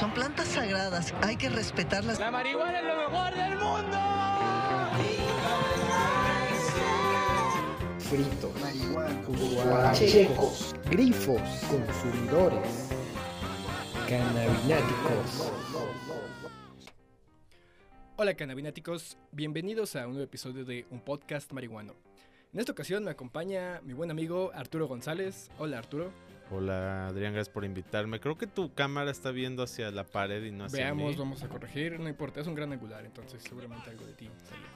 Son plantas sagradas, hay que respetarlas. La marihuana es lo mejor del mundo. Fritos, guachecos, grifos, consumidores, cannabináticos. Hola cannabináticos, bienvenidos a un nuevo episodio de Un Podcast Marihuano. En esta ocasión me acompaña mi buen amigo Arturo González. Hola Arturo. Hola Adrián, gracias por invitarme. Creo que tu cámara está viendo hacia la pared y no hacia Veamos, mí. vamos a corregir, no importa, es un gran angular, entonces seguramente algo de ti salió.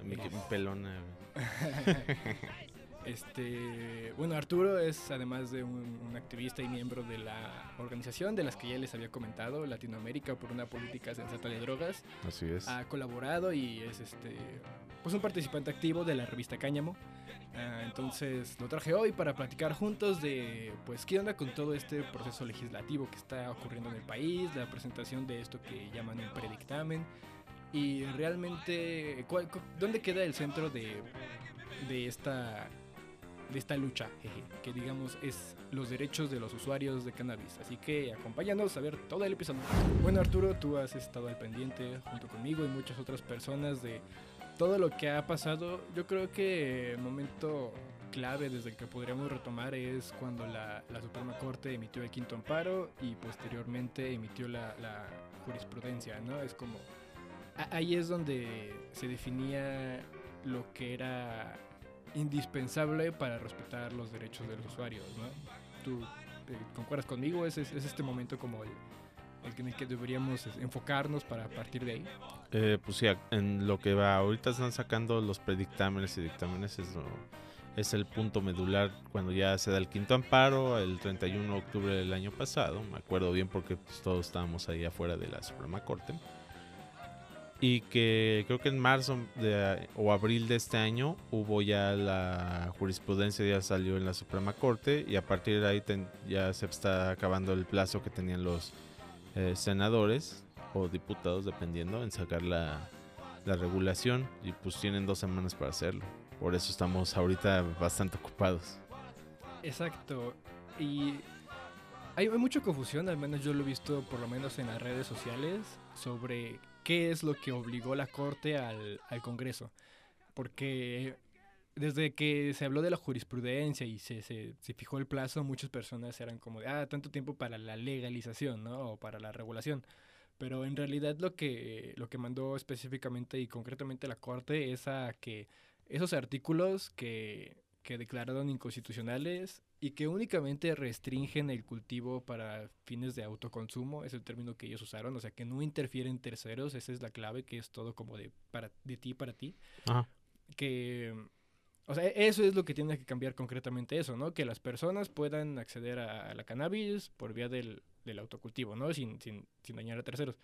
A mí que- mi pelona. Este, bueno, Arturo es además de un, un activista y miembro de la organización de las que ya les había comentado, Latinoamérica por una política sensata de drogas. Así es. Ha colaborado y es este, pues un participante activo de la revista Cáñamo. Ah, entonces lo traje hoy para platicar juntos de, pues, qué onda con todo este proceso legislativo que está ocurriendo en el país, la presentación de esto que llaman un predictamen y realmente, ¿cuál- cu- ¿dónde queda el centro de, de esta de esta lucha, jeje, que digamos es los derechos de los usuarios de cannabis. Así que acompáñanos a ver todo el episodio. Bueno Arturo, tú has estado al pendiente junto conmigo y muchas otras personas de todo lo que ha pasado. Yo creo que el momento clave desde el que podríamos retomar es cuando la, la Suprema Corte emitió el quinto amparo y posteriormente emitió la, jurisprudencia, ¿no? Es como... Ahí es donde se definía lo que era indispensable para respetar los derechos de los usuarios, ¿no? ¿Tú eh, concuerdas conmigo? ¿Es, es, es este momento como el, en el que deberíamos enfocarnos para partir de ahí? Eh, pues sí, en lo que va, ahorita están sacando los predictámenes y dictámenes, es, lo- es el punto medular cuando ya se da el quinto amparo, el 31 de octubre del año pasado, me acuerdo bien porque pues, todos estábamos ahí afuera de la Suprema Corte. Y que creo que en marzo de- o abril de este año hubo ya la jurisprudencia, ya salió en la Suprema Corte y a partir de ahí ten- ya se está acabando el plazo que tenían los eh, senadores o diputados, dependiendo, en sacar la, la regulación y pues tienen dos semanas para hacerlo. Por eso estamos ahorita bastante ocupados. Exacto. Y hay, mucha confusión, al menos yo lo he visto por lo menos en las redes sociales, sobre qué es lo que obligó la Corte al Congreso. Porque desde que se habló de la jurisprudencia y se, se, se fijó el plazo, muchas personas eran como de, ah, tanto tiempo para la legalización, ¿no? O para la regulación. Pero en realidad lo que, lo que mandó específicamente y concretamente la Corte es a que esos artículos que, que declararon inconstitucionales y que únicamente restringen el cultivo para fines de autoconsumo, es el término que ellos usaron, o sea, que no interfieren terceros, esa es la clave, que es todo como de, para, de ti para ti Ajá. que o sea, eso es lo que tiene que cambiar concretamente eso, ¿no? Que las personas puedan acceder a, a la cannabis por vía del, del autocultivo, ¿no? Sin, sin, sin dañar a terceros.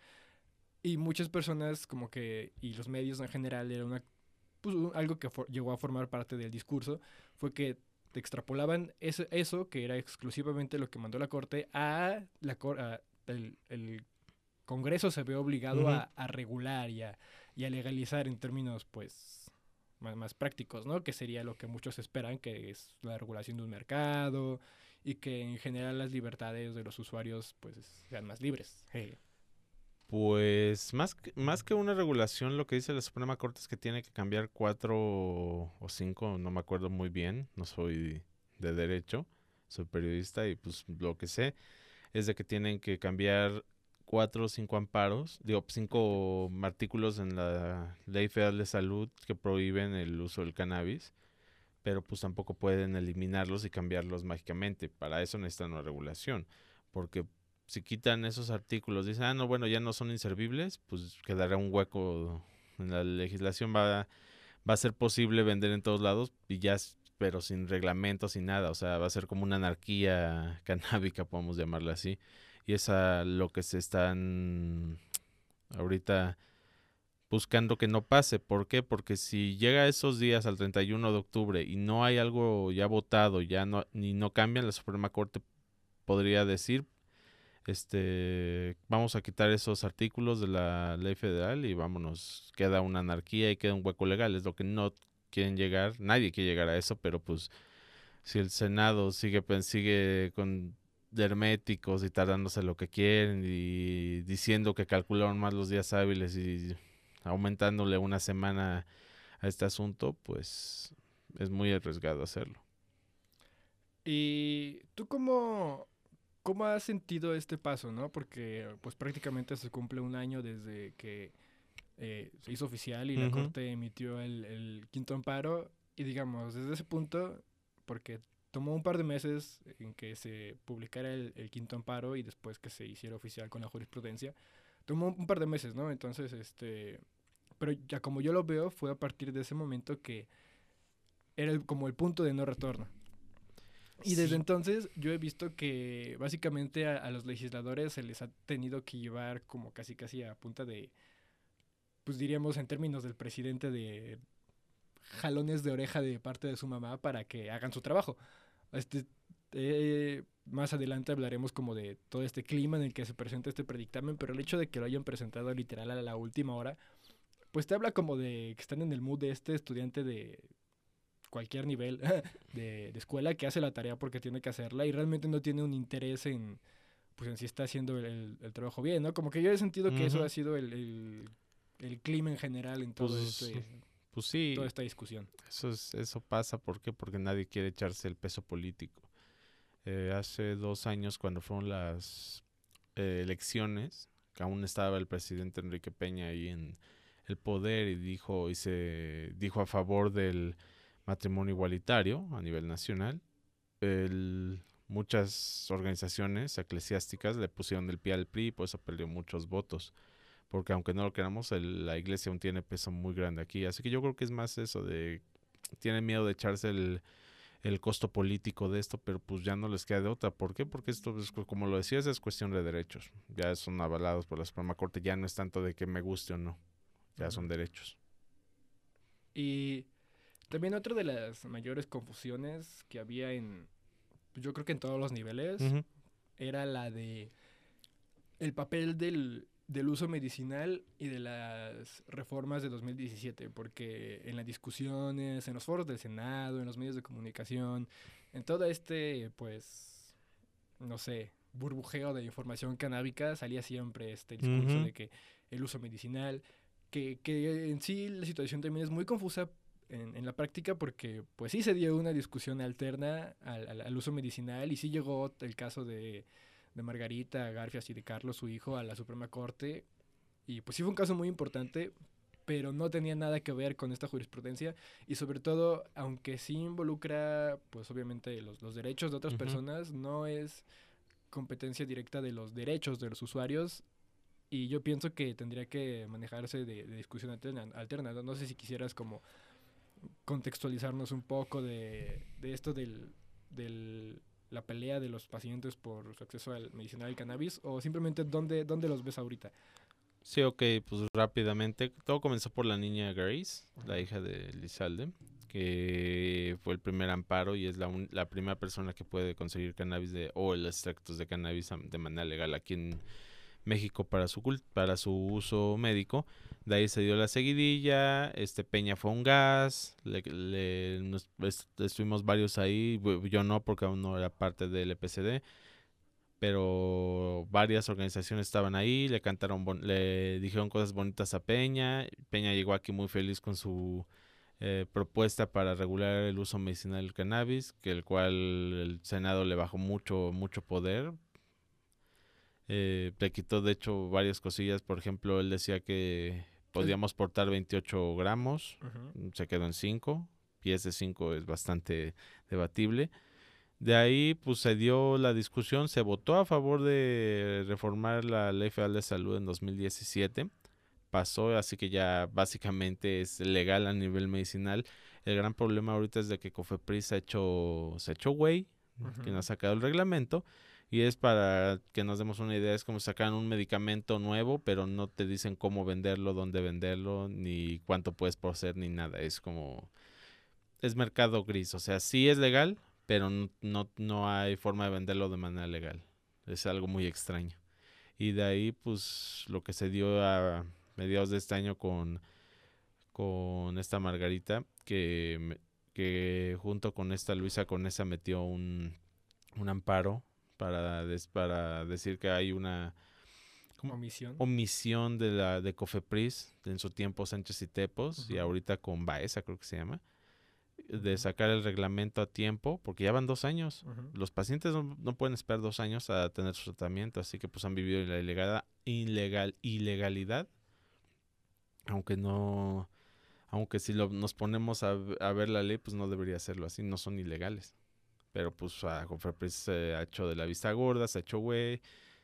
Y muchas personas como que, y los medios en general, era una, pues, un- algo que for- llegó a formar parte del discurso, fue que te extrapolaban eso, eso, que era exclusivamente lo que mandó la Corte, a la a el, el Congreso se ve obligado Ujú. a, a regular y a, y a legalizar en términos, pues, más, más prácticos, ¿no? Que sería lo que muchos esperan, que es la regulación de un mercado y que en general las libertades de los usuarios, pues, sean más libres. Pues más que, más que una regulación, lo que dice la Suprema Corte es que tiene que cambiar cuatro o cinco, no me acuerdo muy bien, no soy de derecho, soy periodista y pues lo que sé es de que tienen que cambiar cuatro o cinco amparos, digo, cinco artículos en la Ley Federal de Salud que prohíben el uso del cannabis, pero pues tampoco pueden eliminarlos y cambiarlos mágicamente. Para eso necesitan una regulación, porque si quitan esos artículos, dicen, ah, no, bueno, ya no son inservibles, pues quedará un hueco en la legislación, va, va a ser posible vender en todos lados y ya, pero sin reglamento, sin nada, o sea, va a ser como una anarquía canábica, podemos llamarla así, y es a lo que se están ahorita buscando que no pase. ¿Por qué? Porque si llega esos días al 31 de octubre y no hay algo ya votado, ya no, ni no cambian, la Suprema Corte podría decir, este, vamos a quitar esos artículos de la ley federal y vámonos, queda una anarquía y queda un hueco legal, es lo que no quieren llegar, nadie quiere llegar a eso, pero pues si el Senado sigue, sigue con herméticos y tardándose lo que quieren y diciendo que calcularon más los días hábiles y aumentándole una semana a este asunto, pues es muy arriesgado hacerlo. ¿Y tú cómo, cómo has sentido este paso, no? Porque pues prácticamente se cumple un año desde que eh, se hizo oficial y la. Corte emitió el, el quinto amparo. Y digamos, desde ese punto, porque tomó un par de meses en que se publicara el, el quinto amparo y después que se hiciera oficial con la jurisprudencia, tomó un par de meses, ¿no? Entonces, este, pero ya como yo lo veo, fue a partir de ese momento que era el- como el punto de no retorno. Y desde Sí. entonces yo he visto que básicamente a, a los legisladores se les ha tenido que llevar como casi casi a punta de, pues diríamos en términos del presidente de jalones de oreja de parte de su mamá para que hagan su trabajo. Este, eh, más adelante hablaremos como de todo este clima en el que se presenta este predictamen, pero el hecho de que lo hayan presentado literal a la última hora, pues te habla como de que están en el mood de este estudiante de cualquier nivel de, de escuela que hace la tarea porque tiene que hacerla y realmente no tiene un interés en, pues en si está haciendo el, el- el trabajo bien, ¿no? Como que yo he sentido que eso ha sido el, el- el clima en general en todo Pues, este, Pues sí, toda esta discusión. eso, es, eso pasa. ¿Por qué? Porque nadie quiere echarse el peso político. Eh, hace dos años, cuando fueron las eh, elecciones, que aún estaba el presidente Enrique Peña ahí en el poder y dijo, y se dijo a favor del matrimonio igualitario a nivel nacional. El- muchas organizaciones eclesiásticas le pusieron el pie al PRI y por eso perdió muchos votos. Porque aunque no lo queramos, el- la iglesia aún tiene peso muy grande aquí. Así que yo creo que es más eso de... Tienen miedo de echarse el, el costo político de esto, pero pues ya no les queda de otra. ¿Por qué? Porque esto, es, como lo decías, es cuestión de derechos. Ya son avalados por la Suprema Corte. Ya no es tanto de que me guste o no. Ya son derechos. Y también otra de las mayores confusiones que había en, yo creo que en todos los niveles, era la de el papel del, del uso medicinal y de las reformas de 2017, porque en las discusiones, en los foros del Senado, en los medios de comunicación, en todo este, pues, no sé, burbujeo de información canábica, salía siempre este discurso de que el uso medicinal, que, que en sí la situación también es muy confusa en, en la práctica porque pues sí se dio una discusión alterna al, al- al uso medicinal y sí llegó el caso de, de Margarita Garfias y de Carlos, su hijo, a la Suprema Corte. Y pues sí fue un caso muy importante pero no tenía nada que ver con esta jurisprudencia. Y sobre todo, aunque sí involucra pues obviamente los, los derechos de otras personas, no es competencia directa de los derechos de los usuarios. Y yo pienso que tendría que manejarse de, de discusión alterna, alterna. No sé si quisieras como contextualizarnos un poco de, de esto del, del- la pelea de los pacientes por su acceso al medicinal cannabis o simplemente dónde, dónde los ves ahorita. Sí, ok, pues rápidamente. Todo comenzó por la niña Grace, la hija de Lizalde, que fue el primer amparo y es la, un- la primera persona que puede conseguir cannabis de, o el extractos de cannabis de manera legal aquí en México para su, para su uso médico. De ahí se dio la seguidilla, este Peña fue un gas, le, estuvimos varios ahí, yo no porque aún no era parte del EPCD, pero varias organizaciones estaban ahí, le cantaron, bon- le dijeron cosas bonitas a Peña, Peña llegó aquí muy feliz con su eh, propuesta para regular el uso medicinal del cannabis, que el cual el Senado le bajó mucho, mucho poder. Eh, le quitó de hecho varias cosillas, por ejemplo, él decía que podíamos portar 28 gramos, se quedó en 5, pies de 5 es bastante debatible. De ahí, pues se dio la discusión, se votó a favor de reformar la Ley Federal de Salud en 2017. Pasó, así que ya básicamente es legal a nivel medicinal. El gran problema ahorita es de que Cofepris se ha hecho, se ha hecho güey, que no ha sacado el reglamento. Y es para que nos demos una idea, es como si sacaran un medicamento nuevo, pero no te dicen cómo venderlo, dónde venderlo, ni cuánto puedes poseer, ni nada. Es como, es mercado gris, o sea, sí es legal, pero n- no, no hay forma de venderlo de manera legal. Es algo muy extraño. Y de ahí, pues, lo que se dio a mediados de este año con, con esta Margarita, que, que junto con esta Luisa Conesa metió un, un amparo para, des- para decir que hay una. Omisión. omisión de la de Cofepris en su tiempo Sánchez y Tepos y ahorita con Baeza creo que se llama de sacar el reglamento a tiempo porque ya van dos años. Los pacientes no, no pueden esperar dos años a tener su tratamiento así que pues han vivido en la ilegal, ilegal ilegalidad aunque no aunque si lo, nos ponemos a ver la ley pues no debería hacerlo así no son ilegales pero pues a Cofepris se ha hecho de la vista gorda se ha hecho güey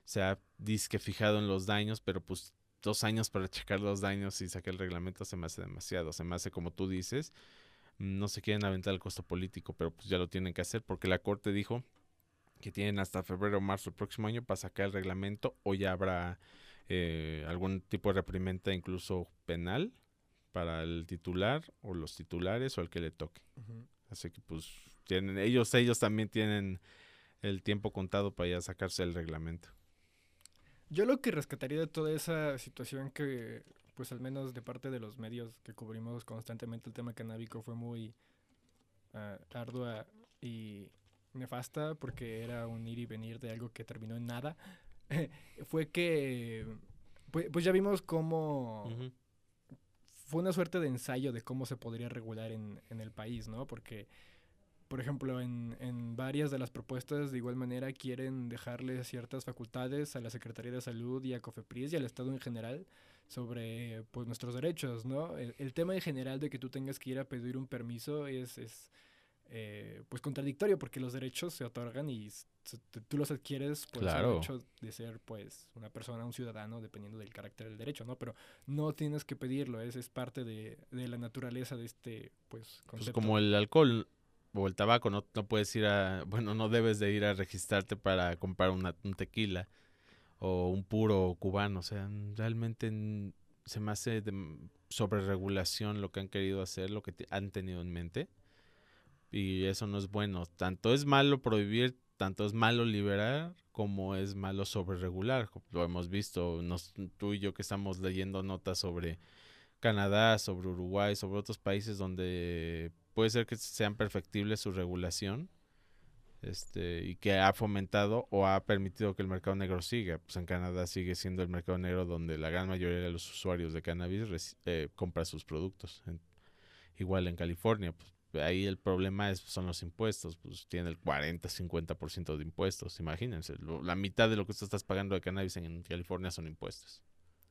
se ha disque fijado en los daños, pero pues dos años para checar los daños y sacar el reglamento se me hace demasiado. Se me hace como tú dices, no se quieren aventar el costo político, pero pues ya lo tienen que hacer porque la corte dijo que tienen hasta febrero o marzo del próximo año para sacar el reglamento o ya habrá eh, algún tipo de reprimenda incluso penal para el titular o los titulares o el que le toque. Así que pues tienen ellos ellos también tienen el tiempo contado para ya sacarse el reglamento. Yo lo que rescataría de toda esa situación que, pues al menos de parte de los medios que cubrimos constantemente el tema canábico fue muy ah, ardua y nefasta porque era un ir y venir de algo que terminó en nada, fue que, pues, pues ya vimos cómo fue una suerte de ensayo de cómo se podría regular en, en el país, ¿no? Porque, por ejemplo, en, en varias de las propuestas de igual manera quieren dejarle ciertas facultades a la Secretaría de Salud y a COFEPRIS y al Estado en general sobre pues nuestros derechos, ¿no? El, el tema en general de que tú tengas que ir a pedir un permiso es, es eh, pues contradictorio porque los derechos se otorgan y s- s- t- tú los adquieres por Claro. el hecho de ser pues una persona, un ciudadano, dependiendo del carácter del derecho, ¿no? Pero no tienes que pedirlo, es, es parte de, de la naturaleza de este pues Pues concepto. como el alcohol o el tabaco, no, no puedes ir a, bueno, no debes de ir a registrarte para comprar una- un tequila o un puro cubano, o sea, realmente se me hace de sobreregulación lo que han querido hacer, lo que han tenido en mente y eso no es bueno, tanto es malo prohibir, tanto es malo liberar como es malo sobreregular, lo hemos visto, nos, tú y yo que estamos leyendo notas sobre Canadá, sobre Uruguay, sobre otros países donde puede ser que sean perfectibles su regulación este, y que ha fomentado o ha permitido que el mercado negro siga. Pues en Canadá sigue siendo el mercado negro donde la gran mayoría de los usuarios de cannabis eh, compra sus productos. En- igual en California, pues, ahí el problema es, son los impuestos, pues tiene el 40-50% de impuestos, imagínense, lo- la mitad de lo que tú estás pagando de cannabis en California son impuestos.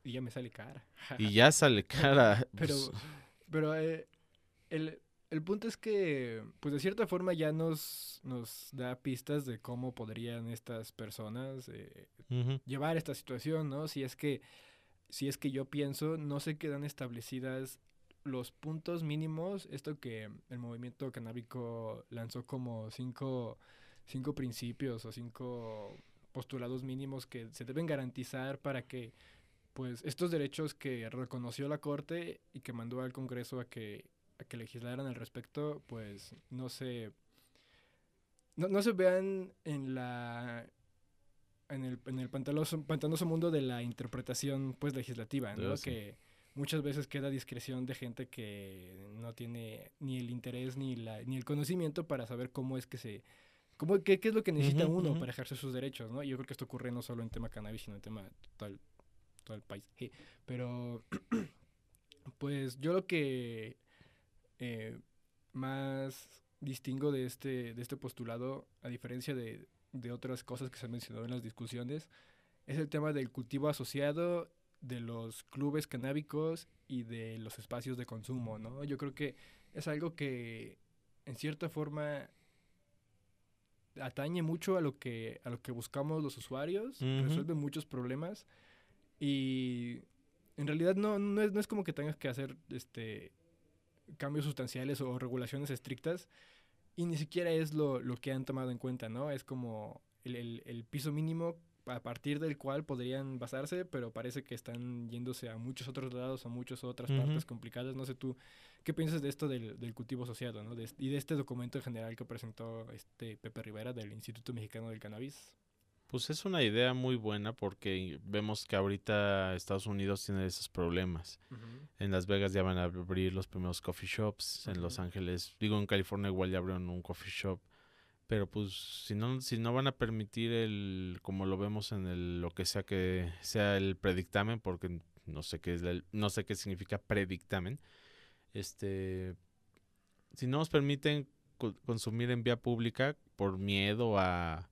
Y ya me sale cara. Y ya sale cara. Pero, pues, pero eh, el, el punto es que, pues de cierta forma ya nos, nos da pistas de cómo podrían estas personas eh, llevar esta situación, ¿no? Si es que, si es que yo pienso, no se quedan establecidas los puntos mínimos, esto que el movimiento canábico lanzó como cinco, cinco principios o cinco postulados mínimos que se deben garantizar para que pues estos derechos que reconoció la Corte y que mandó al Congreso a que, a que legislaran al respecto, pues no se no, no se vean en la en el, en el pantanoso, pantanoso mundo de la interpretación pues legislativa, ¿no? Sí. Que muchas veces queda a discreción de gente que no tiene ni el interés ni la ni el conocimiento para saber cómo es que se cómo qué, qué es lo que necesita uno para ejercer sus derechos, ¿no? Y yo creo que esto ocurre no solo en tema cannabis, sino en tema total todo el país. Pero pues yo lo que eh, más distingo de este, de este postulado, a diferencia de, de otras cosas que se han mencionado en las discusiones, es el tema del cultivo asociado, de los clubes canábicos y de los espacios de consumo, ¿no? Yo creo que es algo que en cierta forma atañe mucho a lo que a lo que buscamos los usuarios, resuelve muchos problemas y en realidad no, no, es, no es como que tengas que hacer este cambios sustanciales o regulaciones estrictas y ni siquiera es lo, lo que han tomado en cuenta, ¿no? Es como el, el- el piso mínimo a partir del cual podrían basarse, pero parece que están yéndose a muchos otros lados, a muchas otras Ujú. partes complicadas. No sé tú, ¿qué piensas de esto del, del cultivo asociado, ¿no? De y de este documento en general que presentó este Pepe Rivera del Instituto Mexicano del Cannabis. Pues es una idea muy buena porque vemos que ahorita Estados Unidos tiene esos problemas. En Las Vegas ya van a abrir los primeros coffee shops, en Los. Ángeles, digo en California igual ya abrieron un coffee shop. Pero pues si no, si no van a permitir el, como lo vemos en el, lo que sea que sea el predictamen, porque no sé qué es el- no sé qué significa predictamen, este, si no nos permiten co- consumir en vía pública por miedo a,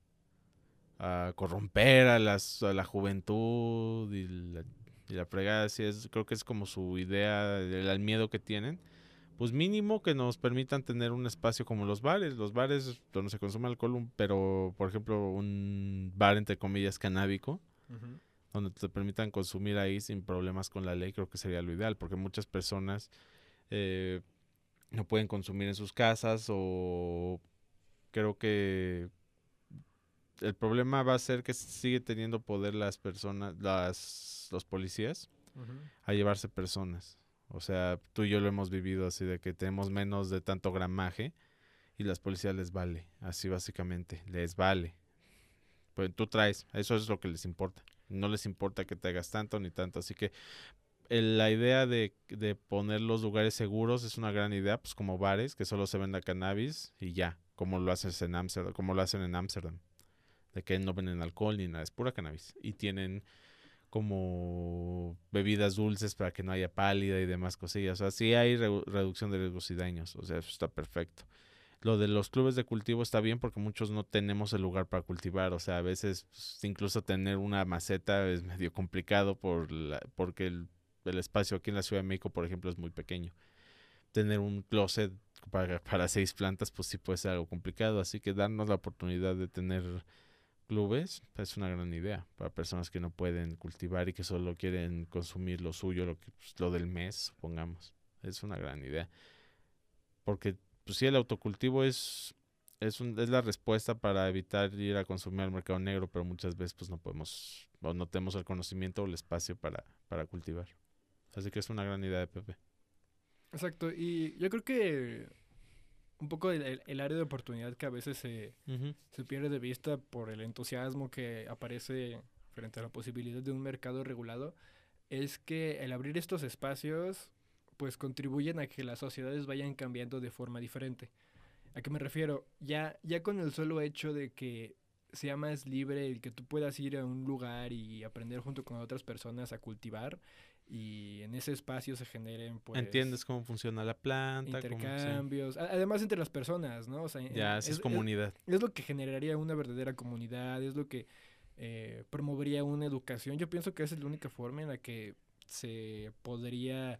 a corromper a, las, a la juventud y la, y la fregada, así es, creo que es como su idea, el, el miedo que tienen pues mínimo que nos permitan tener un espacio como los bares. Los bares donde se consume alcohol, pero por ejemplo un bar entre comillas canábico, donde te permitan consumir ahí sin problemas con la ley, creo que sería lo ideal, porque muchas personas eh, no pueden consumir en sus casas o creo que el problema va a ser que sigue teniendo poder las personas, las, los policías a llevarse personas. O sea, tú y yo lo hemos vivido así de que tenemos menos de tanto gramaje y las policías les vale, así básicamente, les vale. Pues tú traes, eso es lo que les importa. No les importa que te hagas tanto ni tanto. Así que el- la idea de, de poner los lugares seguros es una gran idea, pues como bares, que solo se venda cannabis y ya, como lo haces en Amsterdam, como lo hacen en Ámsterdam. De que no venden alcohol ni nada, es pura cannabis. Y tienen como bebidas dulces para que no haya pálida y demás cosillas. O sea, sí hay redu- reducción de riesgos y daños. O sea, eso está perfecto. Lo de los clubes de cultivo está bien porque muchos no tenemos el lugar para cultivar. O sea, a veces pues, incluso tener una maceta es medio complicado por la- porque el, el espacio aquí en la Ciudad de México, por ejemplo, es muy pequeño. Tener un closet para, para seis plantas, pues sí puede ser algo complicado. Así que darnos la oportunidad de tener clubes es una gran idea para personas que no pueden cultivar y que solo quieren consumir lo suyo, lo, que, pues, lo del mes, supongamos. Es una gran idea. Porque, pues sí, el autocultivo es, es, un- es la respuesta para evitar ir a consumir al mercado negro, pero muchas veces pues no podemos, o no tenemos el conocimiento o el espacio para, para cultivar. Así que es una gran idea de Pepe. Exacto, y yo creo que un poco el, el- área de oportunidad que a veces se, se pierde de vista por el entusiasmo que aparece frente a la posibilidad de un mercado regulado es que el abrir estos espacios pues contribuyen a que las sociedades vayan cambiando de forma diferente. ¿A qué me refiero? Ya, ya con el solo hecho de que sea más libre el que tú puedas ir a un lugar y aprender junto con otras personas a cultivar y en ese espacio se generen pues ¿Entiendes cómo funciona la planta? cómo- sí. intercambios, además entre las personas, ¿no? O sea, Ya, es, es- comunidad. es lo que generaría una verdadera comunidad, es lo que eh, promovería una educación. Yo pienso que esa es la única forma en la que se podría,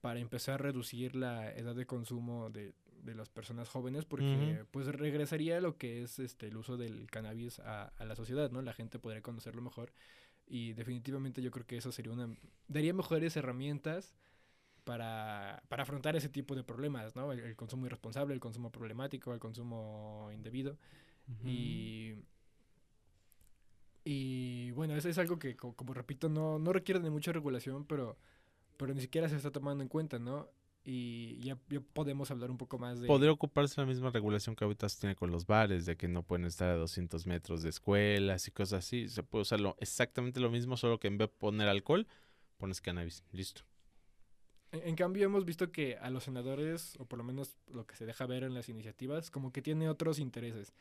para empezar a reducir la edad de consumo de, de las personas jóvenes, porque pues regresaría lo que es este el uso del cannabis a, a la sociedad, ¿no? La gente podría conocerlo mejor y definitivamente yo creo que eso sería una daría mejores herramientas para, para afrontar ese tipo de problemas, ¿no? El, el consumo irresponsable, el consumo problemático, el consumo indebido. Y, y bueno, eso es algo que, co- como, repito, no, no requiere de mucha regulación, pero, pero ni siquiera se está tomando en cuenta, ¿no? Y ya, ya podemos hablar un poco más de... Podría ocuparse la misma regulación que ahorita se tiene con los bares, de que no pueden estar a 200 metros de escuelas y cosas así. Se puede usar lo- exactamente lo mismo, solo que en vez de poner alcohol, pones cannabis. Listo. En, en cambio, hemos visto que a los senadores, o por lo menos lo que se deja ver en las iniciativas, como que tiene otros intereses.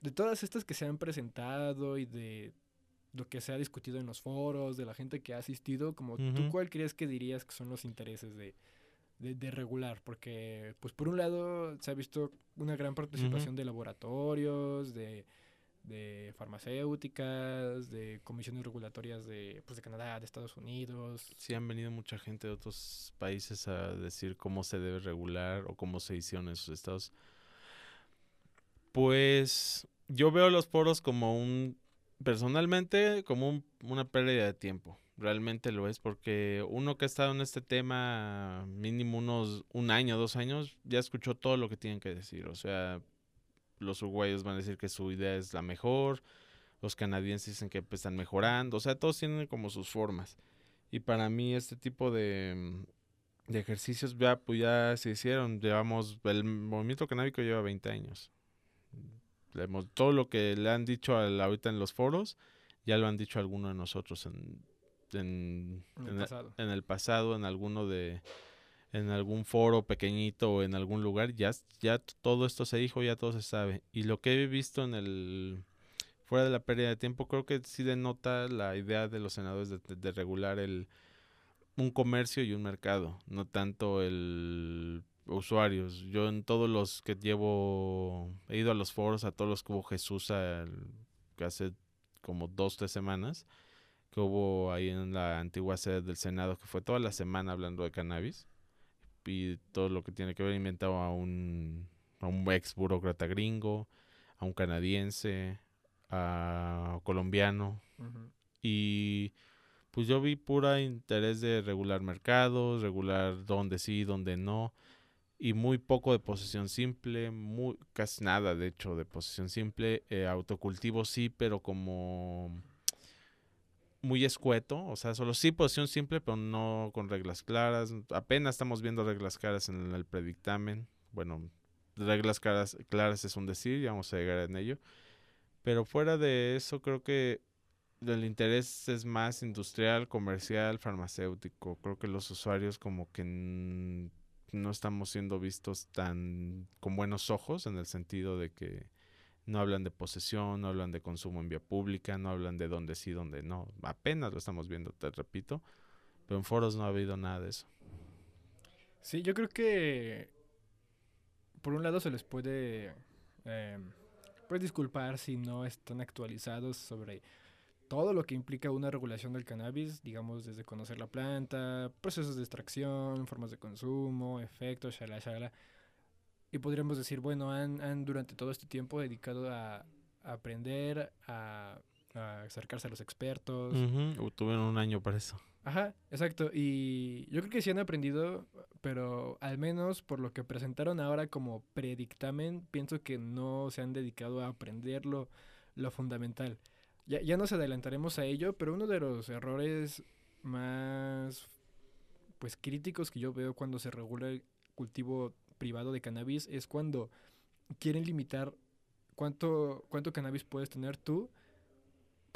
De todas estas que se han presentado y de lo que se ha discutido en los foros, de la gente que ha asistido, como tú Ujú. cuál crees que dirías que son los intereses de, de, de regular? Porque, pues por un lado, se ha visto una gran participación de laboratorios, de, de farmacéuticas, de comisiones regulatorias de, pues, de Canadá, de Estados Unidos. Sí han venido mucha gente de otros países a decir cómo se debe regular o cómo se hicieron en sus estados. Pues yo veo los foros como un, personalmente, como un- una pérdida de tiempo. Realmente lo es porque uno que ha estado en este tema mínimo unos un año, dos años, ya escuchó todo lo que tienen que decir. O sea, los uruguayos van a decir que su idea es la mejor, los canadienses dicen que pues, están mejorando, o sea, todos tienen como sus formas. Y para mí este tipo de, mm, de ejercicios ya, pues ya se hicieron. Llevamos, el movimiento canábico lleva 20 años. Todo lo que le han dicho al- ahorita en los foros, ya lo han dicho algunos de nosotros en, en, En el en el- pasado. en el pasado, en alguno de en algún foro pequeñito o en algún lugar, ya, ya todo esto se dijo, ya todo se sabe. Y lo que he visto en el fuera de la pérdida de tiempo, creo que sí denota la idea de los senadores de, regular el un comercio y un mercado, no tanto el usuarios. Yo en todos los que llevo, he ido a los foros, a todos los que hubo Jesús hace como dos, tres semanas, que hubo ahí en la antigua sede del Senado, que fue toda la semana hablando de cannabis y todo lo que tiene que ver inventado a un, a un ex burócrata gringo, a un canadiense, a colombiano. Y pues yo vi pura interés de regular mercados, regular dónde sí, dónde no. Y muy poco de posesión simple, muy, casi nada de hecho de posesión simple. Eh, autocultivo sí, pero como muy escueto, o sea, solo sí posesión simple, pero no con reglas claras. Apenas estamos viendo reglas claras en el predictamen. Bueno, reglas claras, claras es un decir, ya vamos a llegar en ello. Pero fuera de eso, creo que el interés es más industrial, comercial, farmacéutico. Creo que los usuarios como que no estamos siendo vistos tan con buenos ojos en el sentido de que no hablan de posesión, no hablan de consumo en vía pública, no hablan de dónde sí, dónde no. Apenas lo estamos viendo, te repito. Pero en foros no ha habido nada de eso. Sí, yo creo que por un lado se les puede eh, pues disculpar si no están actualizados sobre todo lo que implica una regulación del cannabis, digamos desde conocer la planta, procesos de extracción, formas de consumo, efectos, shala, shala. Y podríamos decir, bueno, han, han durante todo este tiempo dedicado a, aprender, a, acercarse a los expertos. Tuvieron un año para eso. Ajá, exacto. Y yo creo que sí han aprendido, pero al menos por lo que presentaron ahora como predictamen, pienso que no se han dedicado a aprender lo, fundamental. Ya, ya nos adelantaremos a ello, pero uno de los errores más pues críticos que yo veo cuando se regula el cultivo privado de cannabis es cuando quieren limitar cuánto, cuánto cannabis puedes tener tú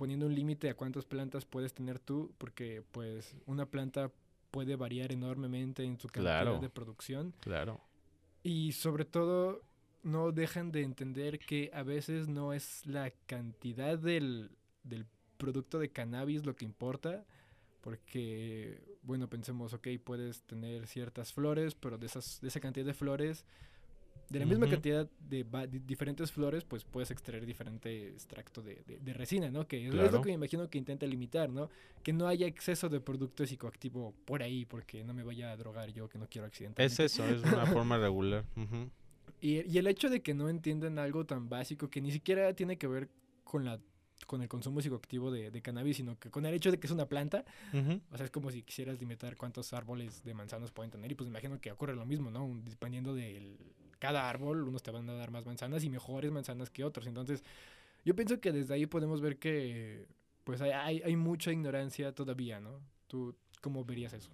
poniendo un límite a cuántas plantas puedes tener tú, porque pues una planta puede variar enormemente en su cantidad de producción. Claro. Y sobre todo no dejan de entender que a veces no es la cantidad del, del producto de cannabis lo que importa, porque, bueno, pensemos, ok, puedes tener ciertas flores, pero de, esas, de esa cantidad de flores de la misma cantidad de, diferentes flores, pues puedes extraer diferente extracto de, resina, ¿no? Que es lo que me imagino que intenta limitar, ¿no? Que no haya exceso de producto psicoactivo por ahí, porque no me vaya a drogar yo, que no quiero accidentalmente. Es eso, es una forma regular. y, y el hecho de que no entiendan algo tan básico, que ni siquiera tiene que ver con la con el consumo psicoactivo de, de, cannabis, sino que con el hecho de que es una planta. O sea, es como si quisieras limitar cuántos árboles de manzanas pueden tener. Y pues imagino que ocurre lo mismo, ¿no? Dependiendo del cada árbol, unos te van a dar más manzanas y mejores manzanas que otros. Entonces, yo pienso que desde ahí podemos ver que pues hay, hay, mucha ignorancia todavía, ¿no? ¿Tú cómo verías eso?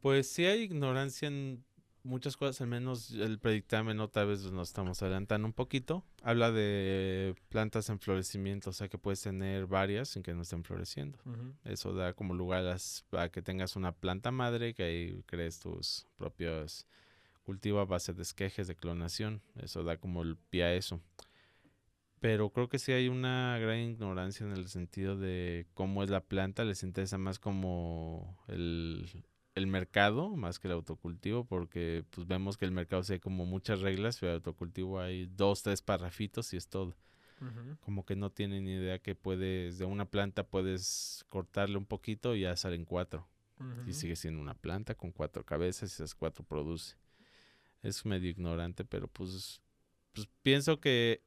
Pues sí hay ignorancia en muchas cosas, al menos el predictamen otra vez nos estamos adelantando un poquito. Habla de plantas en florecimiento, o sea que puedes tener varias sin que no estén floreciendo. Eso da como lugar a, que tengas una planta madre, que ahí crees tus propios cultiva a base de esquejes de clonación. Eso da como el pie a eso. Pero creo que sí hay una gran ignorancia en el sentido de cómo es la planta. Les interesa más como el, mercado, más que el autocultivo, porque pues vemos que el mercado hay como muchas reglas, pero el autocultivo hay dos, tres parrafitos y es todo. Como que no tienen ni idea que puedes, de una planta puedes cortarle un poquito y ya salen cuatro. Y sigue siendo una planta con cuatro cabezas y esas cuatro produce. Es medio ignorante, pero pues, pues pienso que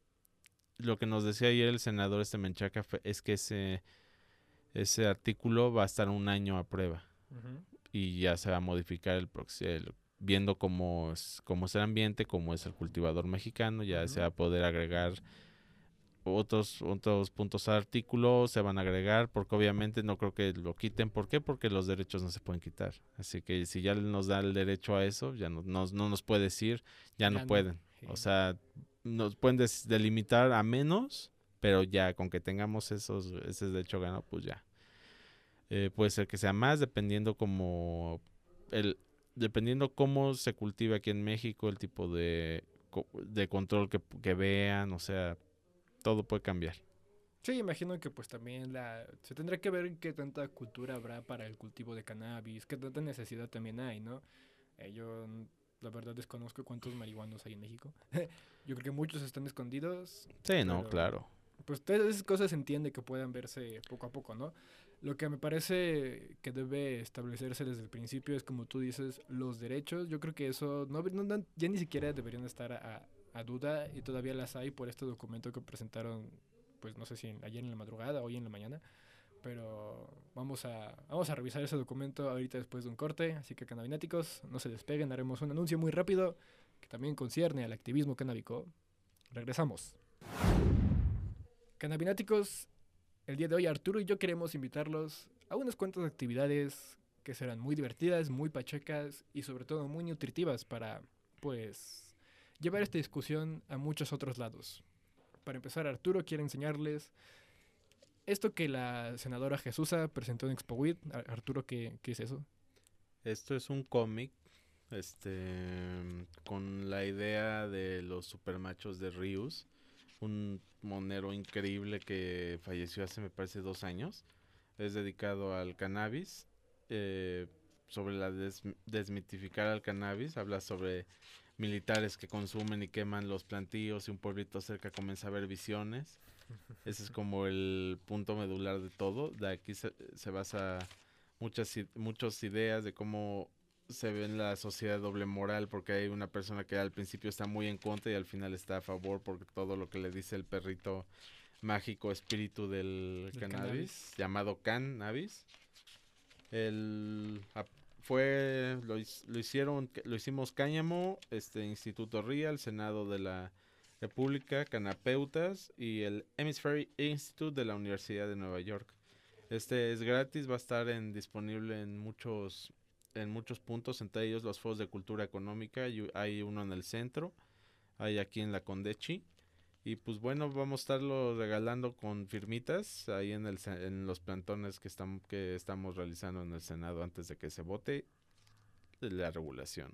lo que nos decía ayer el senador este Menchaca es que ese, ese artículo va a estar un año a prueba y ya se va a modificar el, el viendo cómo es, cómo es el ambiente, cómo es el cultivador mexicano, ya se va a poder agregar otros, otros puntos al artículo se van a agregar, porque obviamente no creo que lo quiten. ¿Por qué? Porque los derechos no se pueden quitar. Así que si ya nos da el derecho a eso, ya no, no, nos puede decir, ya, no, pueden. O sea, nos pueden delimitar a menos, pero ya con que tengamos esos, ese derecho ganado, pues ya. Eh, puede ser que sea más, dependiendo como el, dependiendo cómo se cultiva aquí en México, el tipo de, de control que, que vean, o sea, todo puede cambiar. Sí, imagino que pues también la, se tendrá que ver qué tanta cultura habrá para el cultivo de cannabis, qué tanta necesidad también hay, ¿no? Eh, yo la verdad desconozco cuántos marihuanos hay en México. yo creo que muchos están escondidos. Sí, no, claro. Pues todas esas cosas se entiende que puedan verse poco a poco, ¿no? Lo que me parece que debe establecerse desde el principio es, como tú dices, los derechos. Yo creo que eso no, no- ya ni siquiera deberían estar a, a duda y todavía las hay por este documento que presentaron, pues no sé si en- ayer en la madrugada hoy en la mañana. Pero vamos a, vamos a revisar ese documento ahorita después de un corte. Así que canabináticos, no se despeguen, haremos un anuncio muy rápido que también concierne al activismo canábico. Regresamos. Canabináticos, el día de hoy Arturo y yo queremos invitarlos a unas cuantas actividades que serán muy divertidas, muy pachecas y sobre todo muy nutritivas para, pues, llevar esta discusión a muchos otros lados. Para empezar, Arturo quiere enseñarles esto que la senadora Jesusa presentó en Expo WIT. Ar- Arturo, ¿qué, qué es eso? Esto es un cómic, este, con la idea de los supermachos de Rius, un monero increíble que falleció hace, me parece, dos años. Es dedicado al cannabis, eh, sobre la des- desmitificar al cannabis, habla sobre militares que consumen y queman los plantíos y un pueblito cerca comienza a ver visiones. Ese es como el punto medular de todo. De aquí se, se basa muchas, muchas ideas de cómo se ve en la sociedad doble moral, porque hay una persona que al principio está muy en contra y al final está a favor por todo lo que le dice el perrito mágico espíritu del, cannabis, cannabis. llamado cannabis. El, fue, lo, lo hicieron, lo hicimos Cáñamo, este Instituto RIA, el Senado de la República, Canapeutas y el Hemisphere Institute de la Universidad de Nueva York. Este es gratis, va a estar en, disponible en muchos, en muchos puntos, entre ellos los foros de cultura económica, y hay uno en el centro, hay aquí en la Condechi. Y pues bueno, vamos a estarlo regalando con firmitas ahí en, el, en los plantones que, estamos que estamos realizando en el Senado antes de que se vote la regulación.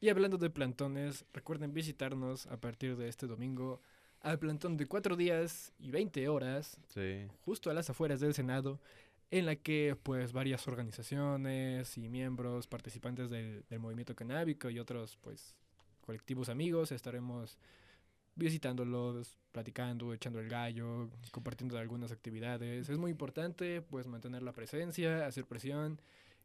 Y hablando de plantones, recuerden visitarnos a partir de este domingo al plantón de 4 días y 20 horas, Sí. justo a las afueras del Senado, en la que pues varias organizaciones y miembros participantes del, movimiento canábico y otros pues colectivos amigos estaremos visitándolos, platicando, echando el gallo, compartiendo algunas actividades. Es muy importante pues mantener la presencia, hacer presión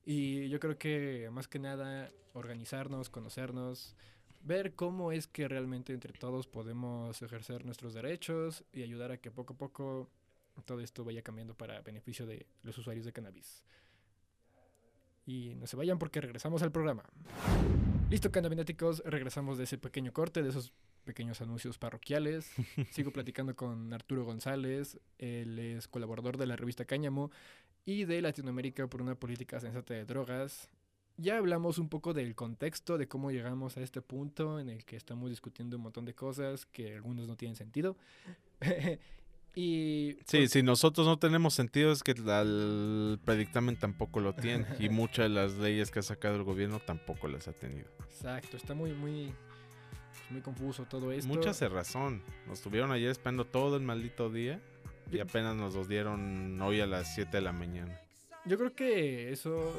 y yo creo que más que nada organizarnos, conocernos, ver cómo es que realmente entre todos podemos ejercer nuestros derechos y ayudar a que poco a poco todo esto vaya cambiando para beneficio de los usuarios de cannabis. Y no se vayan porque regresamos al programa. Listo, cannabináticos, regresamos de ese pequeño corte, de esos pequeños anuncios parroquiales. Sigo platicando con Arturo González, él es colaborador de la revista Cáñamo y de Latinoamérica por una política sensata de drogas. Ya hablamos un poco del contexto, de cómo llegamos a este punto en el que estamos discutiendo un montón de cosas que algunos no tienen sentido. y Sí, si nosotros no tenemos sentido es que la- el predictamen tampoco lo tiene y muchas de las leyes que ha sacado el gobierno tampoco las ha tenido. Exacto, está muy, muy, pues, muy confuso todo esto. Mucha razón. Nos tuvieron ayer esperando todo el maldito día y apenas nos los dieron hoy a las 7 de la mañana. Yo creo que eso,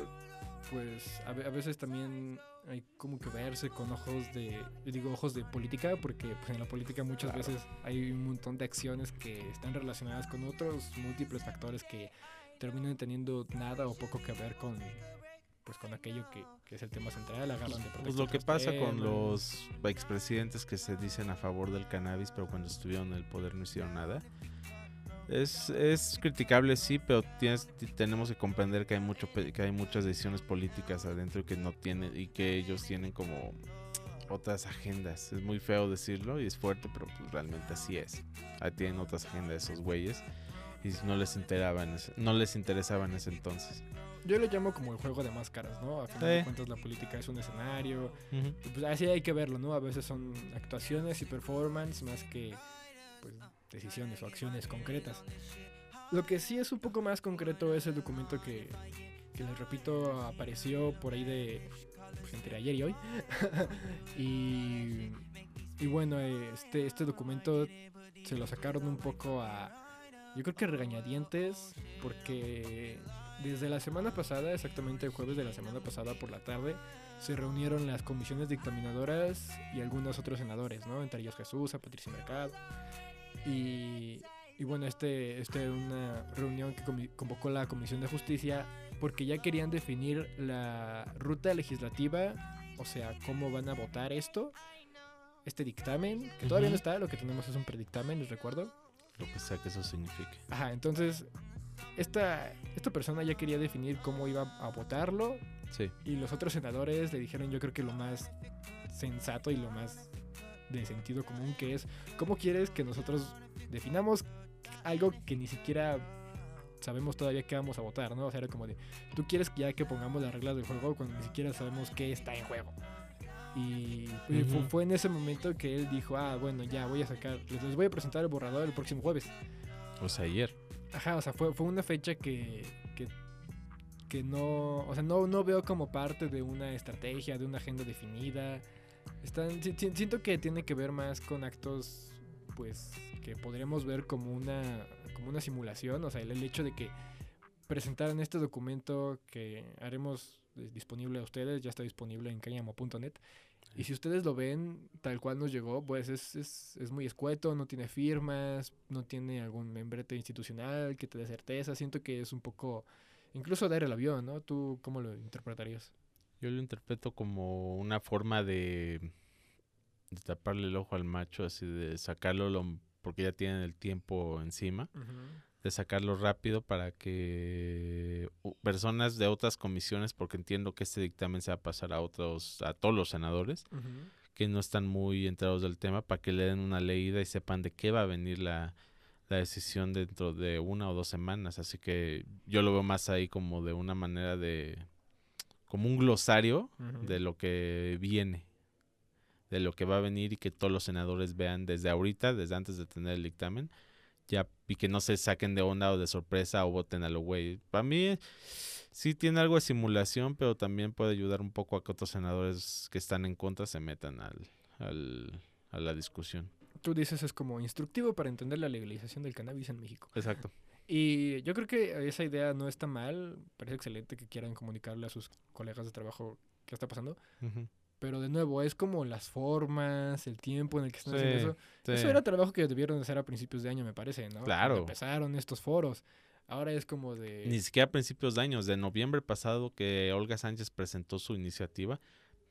pues, a veces también hay como que verse con ojos de, yo digo ojos de política, porque pues, en la política muchas Claro. veces hay un montón de acciones que están relacionadas con otros múltiples factores que terminan teniendo nada o poco que ver con, pues, con aquello que, que es el tema central, agarran de Pues pretexto lo que pasa con los expresidentes que se dicen a favor del cannabis, pero cuando estuvieron en el poder no hicieron nada. Es, es criticable, sí, pero tienes, ti- tenemos que comprender que hay mucho que hay muchas decisiones políticas adentro y que no tienen y que ellos tienen como otras agendas. Es muy feo decirlo y es fuerte, pero pues realmente así es. Ahí tienen otras agendas esos güeyes y no les enteraban, no les interesaba en ese entonces. Yo lo llamo como el juego de máscaras, ¿no? A final de cuentas la política es un escenario, Y pues así hay que verlo, ¿no? A veces son actuaciones y performance más que pues, decisiones o acciones concretas. Lo que sí es un poco más concreto es el documento que, que les repito apareció por ahí de pues, entre ayer y hoy. y, bueno, este, este documento se lo sacaron un poco a, yo creo que regañadientes, porque desde la semana pasada, exactamente el jueves de la semana pasada por la tarde, se reunieron las comisiones dictaminadoras y algunos otros senadores, ¿no? Entre ellos Jesús, a Patricia Mercado. Y, y bueno, este, este una reunión que convocó la Comisión de Justicia porque ya querían definir la ruta legislativa, o sea, cómo van a votar esto, este dictamen, que todavía no está, lo que tenemos es un predictamen, les recuerdo. Lo que sea que eso signifique. Ajá, entonces, esta, esta persona ya quería definir cómo iba a votarlo. Sí. Y los otros senadores le dijeron, yo creo que lo más sensato y lo más de sentido común que es, ¿cómo quieres que nosotros definamos algo que ni siquiera sabemos todavía qué vamos a votar, ¿no? O sea, era como de, tú quieres ya que pongamos las reglas del juego cuando ni siquiera sabemos qué está en juego. Y, fue, en ese momento que él dijo, ah, bueno, ya voy a sacar, les voy a presentar el borrador el próximo jueves. O sea, ayer. Ajá, o sea, fue, fue una fecha que, que, que no, o sea, no, no veo como parte de una estrategia, de una agenda definida. Están, siento que tiene que ver más con actos, pues, que podríamos ver como una, como una simulación, o sea, el, hecho de que presentaran este documento que haremos disponible a ustedes, ya está disponible en cañamo.net. Y si ustedes lo ven tal cual nos llegó, pues es, es, es, muy escueto, no tiene firmas, no tiene algún membrete institucional que te dé certeza. Siento que es un poco, incluso dar el avión, ¿no? ¿Tú cómo lo interpretarías? Yo lo interpreto como una forma de, de taparle el ojo al macho, así de sacarlo lo porque ya tienen el tiempo encima, de sacarlo rápido para que personas de otras comisiones, porque entiendo que este dictamen se va a pasar a otros, a todos los senadores, que no están muy enterados del tema, para que le den una leída y sepan de qué va a venir la, decisión dentro de una o dos semanas. Así que yo lo veo más ahí como de una manera de, como un glosario de lo que viene de lo que va a venir y que todos los senadores vean desde ahorita, desde antes de tener el dictamen, ya y que no se saquen de onda o de sorpresa o voten a lo güey. Para mí sí tiene algo de simulación, pero también puede ayudar un poco a que otros senadores que están en contra se metan al, al, a la discusión. Tú dices es como instructivo para entender la legalización del cannabis en México. Exacto. Y yo creo que esa idea no está mal, parece excelente que quieran comunicarle a sus colegas de trabajo qué está pasando. Pero de nuevo, es como las formas, el tiempo en el que están haciendo eso. Eso era trabajo que debieron hacer a principios de año, me parece, ¿no? Claro. empezaron estos foros. Ahora es como de... Ni siquiera a principios de año, de noviembre pasado que Olga Sánchez presentó su iniciativa,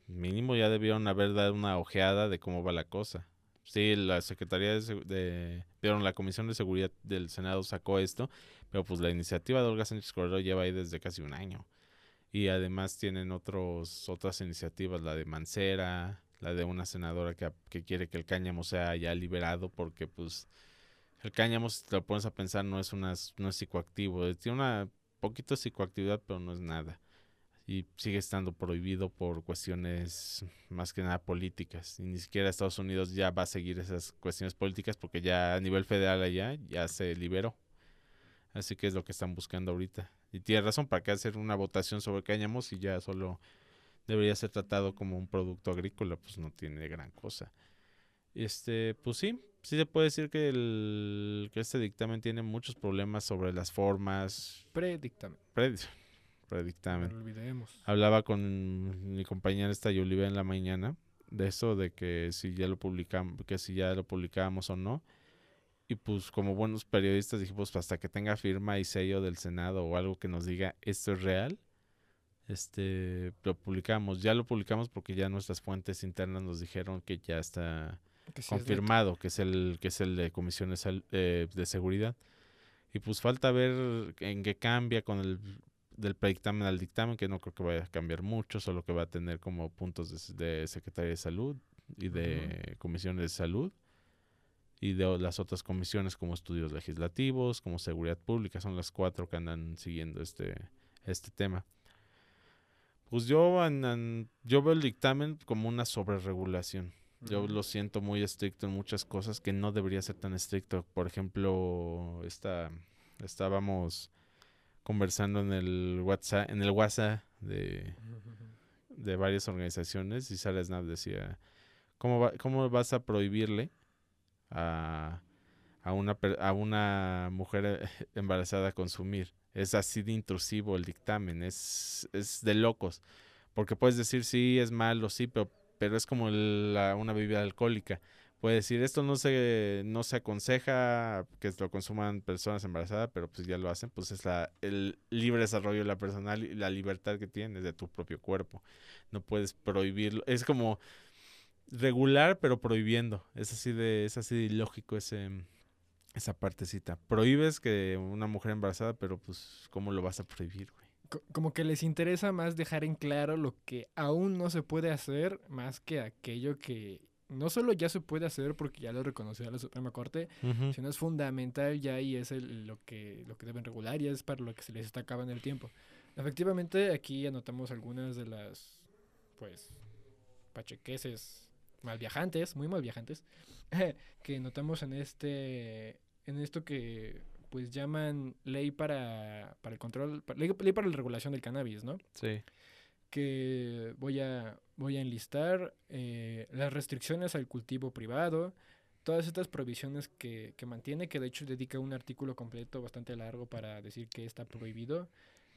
mínimo ya debieron haber dado una ojeada de cómo va la cosa. Sí, la Secretaría de, de la Comisión de Seguridad del Senado sacó esto, pero pues la iniciativa de Olga Sánchez Cordero lleva ahí desde casi un año. Y además tienen otros otras iniciativas, la de Mancera, la de una senadora que, que quiere que el cáñamo sea ya liberado porque pues el cáñamo si te lo pones a pensar no es una no es psicoactivo, tiene una poquito psicoactividad pero no es nada y sigue estando prohibido por cuestiones más que nada políticas y ni siquiera Estados Unidos ya va a seguir esas cuestiones políticas porque ya a nivel federal allá ya se liberó así que es lo que están buscando ahorita y tiene razón, ¿para qué hacer una votación sobre cáñamo si ya solo debería ser tratado como un producto agrícola? Pues no tiene gran cosa. Este, pues sí, sí se puede decir que, el, que este dictamen tiene muchos problemas sobre las formas. Predictamen. predictamen. No lo olvidemos. Hablaba con mi compañera esta Yoliva en la mañana de eso, de que si ya lo publicamos, que si ya lo publicábamos o no. Y pues como buenos periodistas dijimos, pues, hasta que tenga firma y sello del Senado o algo que nos diga esto es real, este lo publicamos. Ya lo publicamos porque ya nuestras fuentes internas nos dijeron que ya está confirmado, que es el que es el de comisiones eh, de seguridad. Y pues falta ver en qué cambia con el del predictamen al dictamen, que no creo que vaya a cambiar mucho, solo que va a tener como puntos de, de Secretaría de Salud y de comisiones de salud y de las otras comisiones como estudios legislativos, como seguridad pública, son las cuatro que andan siguiendo este, este tema. Pues yo, yo veo el dictamen como una sobreregulación. Yo lo siento muy estricto en muchas cosas que no debería ser tan estricto. Por ejemplo, esta, estábamos conversando en el WhatsApp, en el WhatsApp de, de varias organizaciones y Sara Snap decía, ¿cómo, va- cómo vas a prohibirle a, a, una, a una mujer embarazada consumir? Es así de intrusivo el dictamen, es, es de locos. Porque puedes decir, sí, es malo, sí, pero, pero es como la- una bebida alcohólica. Puede decir, esto no se, no se aconseja que lo consuman personas embarazadas, pero pues ya lo hacen, pues es la, el libre desarrollo de la personal y la libertad que tienes de tu propio cuerpo. No puedes prohibirlo. Es como regular, pero prohibiendo. Es así de, es así de ilógico ese, esa partecita. Prohíbes que una mujer embarazada, pero pues, ¿cómo lo vas a prohibir, güey? Co- Como que les interesa más dejar en claro lo que aún no se puede hacer, más que aquello que no solo ya se puede hacer porque ya lo reconoció la Suprema Corte, sino es fundamental ya y es el- lo, que, lo que deben regular y es para lo que se les está acabando el tiempo. Efectivamente, aquí anotamos algunas de las, pues, pachequeses mal viajantes, muy mal viajantes, que notamos en este, en esto que pues llaman ley para, para el control, ley para la regulación del cannabis, ¿no? Sí. Que voy a, voy a enlistar eh, las restricciones al cultivo privado, todas estas prohibiciones que, que mantiene, que de hecho dedica un artículo completo bastante largo para decir que está prohibido.